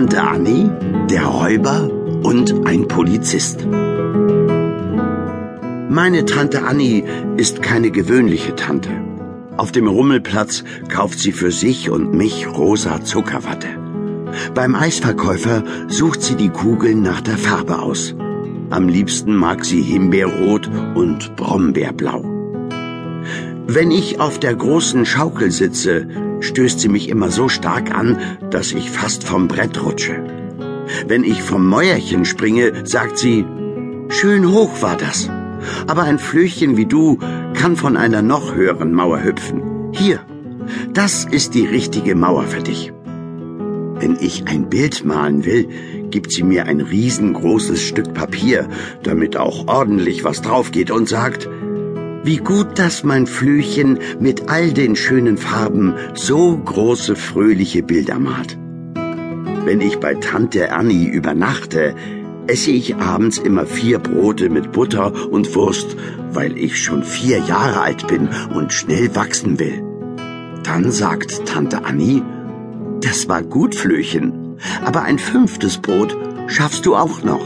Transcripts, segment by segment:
Tante Annie, der Räuber und ein Polizist. Meine Tante Annie ist keine gewöhnliche Tante. Auf dem Rummelplatz kauft sie für sich und mich rosa Zuckerwatte. Beim Eisverkäufer sucht sie die Kugeln nach der Farbe aus. Am liebsten mag sie Himbeerrot und Brombeerblau. Wenn ich auf der großen Schaukel sitze, stößt sie mich immer so stark an, dass ich fast vom Brett rutsche. Wenn ich vom Mäuerchen springe, sagt sie, schön hoch war das. Aber ein Flöchchen wie du kann von einer noch höheren Mauer hüpfen. Hier, das ist die richtige Mauer für dich. Wenn ich ein Bild malen will, gibt sie mir ein riesengroßes Stück Papier, damit auch ordentlich was drauf geht und sagt, wie gut, dass mein Flüchen mit all den schönen Farben so große fröhliche Bilder malt. Wenn ich bei Tante Annie übernachte, esse ich abends immer vier Brote mit Butter und Wurst, weil ich schon vier Jahre alt bin und schnell wachsen will. Dann sagt Tante Annie, das war gut, Flöchen, aber ein fünftes Brot schaffst du auch noch.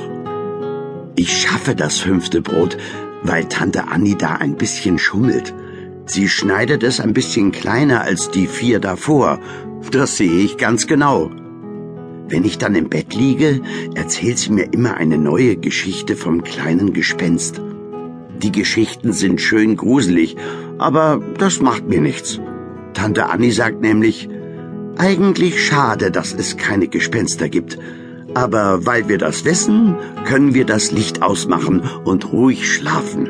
Ich schaffe das fünfte Brot, weil Tante Annie da ein bisschen schummelt. Sie schneidet es ein bisschen kleiner als die vier davor. Das sehe ich ganz genau. Wenn ich dann im Bett liege, erzählt sie mir immer eine neue Geschichte vom kleinen Gespenst. Die Geschichten sind schön gruselig, aber das macht mir nichts. Tante Annie sagt nämlich, eigentlich schade, dass es keine Gespenster gibt. Aber weil wir das wissen, können wir das Licht ausmachen und ruhig schlafen.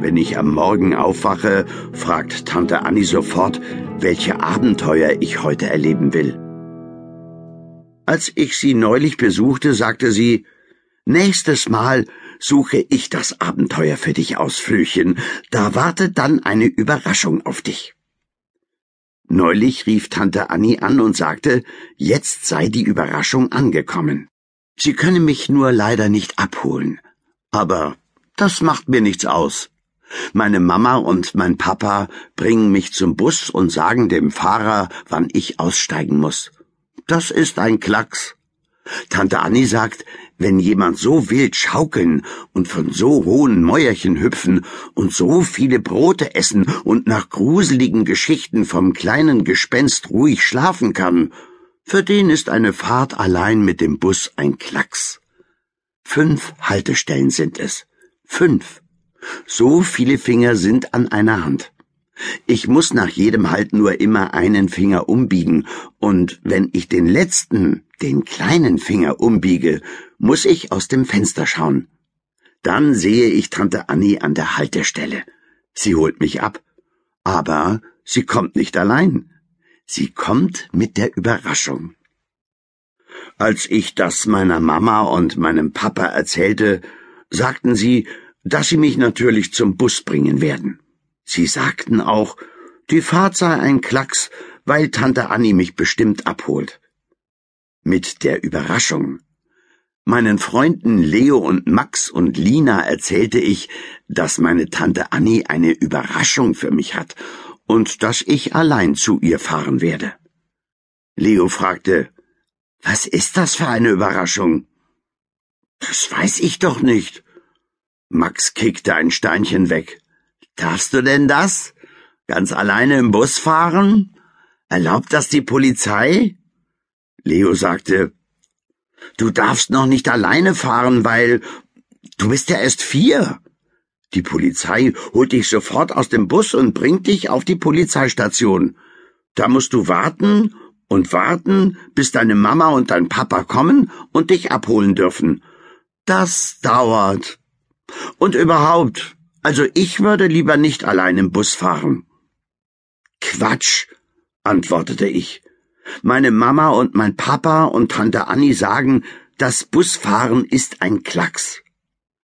Wenn ich am Morgen aufwache, fragt Tante Annie sofort, welche Abenteuer ich heute erleben will. Als ich sie neulich besuchte, sagte sie, Nächstes Mal suche ich das Abenteuer für dich aus, Flöchen. Da wartet dann eine Überraschung auf dich. Neulich rief Tante Annie an und sagte, jetzt sei die Überraschung angekommen. Sie könne mich nur leider nicht abholen. Aber das macht mir nichts aus. Meine Mama und mein Papa bringen mich zum Bus und sagen dem Fahrer, wann ich aussteigen muss. Das ist ein Klacks. Tante Annie sagt, wenn jemand so wild schaukeln und von so hohen Mäuerchen hüpfen und so viele Brote essen und nach gruseligen Geschichten vom kleinen Gespenst ruhig schlafen kann, für den ist eine Fahrt allein mit dem Bus ein Klacks. Fünf Haltestellen sind es. Fünf. So viele Finger sind an einer Hand. Ich muss nach jedem Halt nur immer einen Finger umbiegen, und wenn ich den letzten, den kleinen Finger umbiege, muss ich aus dem Fenster schauen. Dann sehe ich Tante Annie an der Haltestelle. Sie holt mich ab. Aber sie kommt nicht allein. Sie kommt mit der Überraschung. Als ich das meiner Mama und meinem Papa erzählte, sagten sie, dass sie mich natürlich zum Bus bringen werden. Sie sagten auch, die Fahrt sei ein Klacks, weil Tante Annie mich bestimmt abholt. Mit der Überraschung. Meinen Freunden Leo und Max und Lina erzählte ich, dass meine Tante Annie eine Überraschung für mich hat und dass ich allein zu ihr fahren werde. Leo fragte, was ist das für eine Überraschung? Das weiß ich doch nicht. Max kickte ein Steinchen weg. Darfst du denn das? Ganz alleine im Bus fahren? Erlaubt das die Polizei? Leo sagte, Du darfst noch nicht alleine fahren, weil du bist ja erst vier. Die Polizei holt dich sofort aus dem Bus und bringt dich auf die Polizeistation. Da musst du warten und warten, bis deine Mama und dein Papa kommen und dich abholen dürfen. Das dauert. Und überhaupt, also ich würde lieber nicht allein im Bus fahren. Quatsch, antwortete ich. Meine Mama und mein Papa und Tante Annie sagen, das Busfahren ist ein Klacks.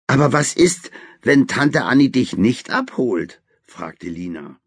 Aber was ist, wenn Tante Annie dich nicht abholt? fragte Lina.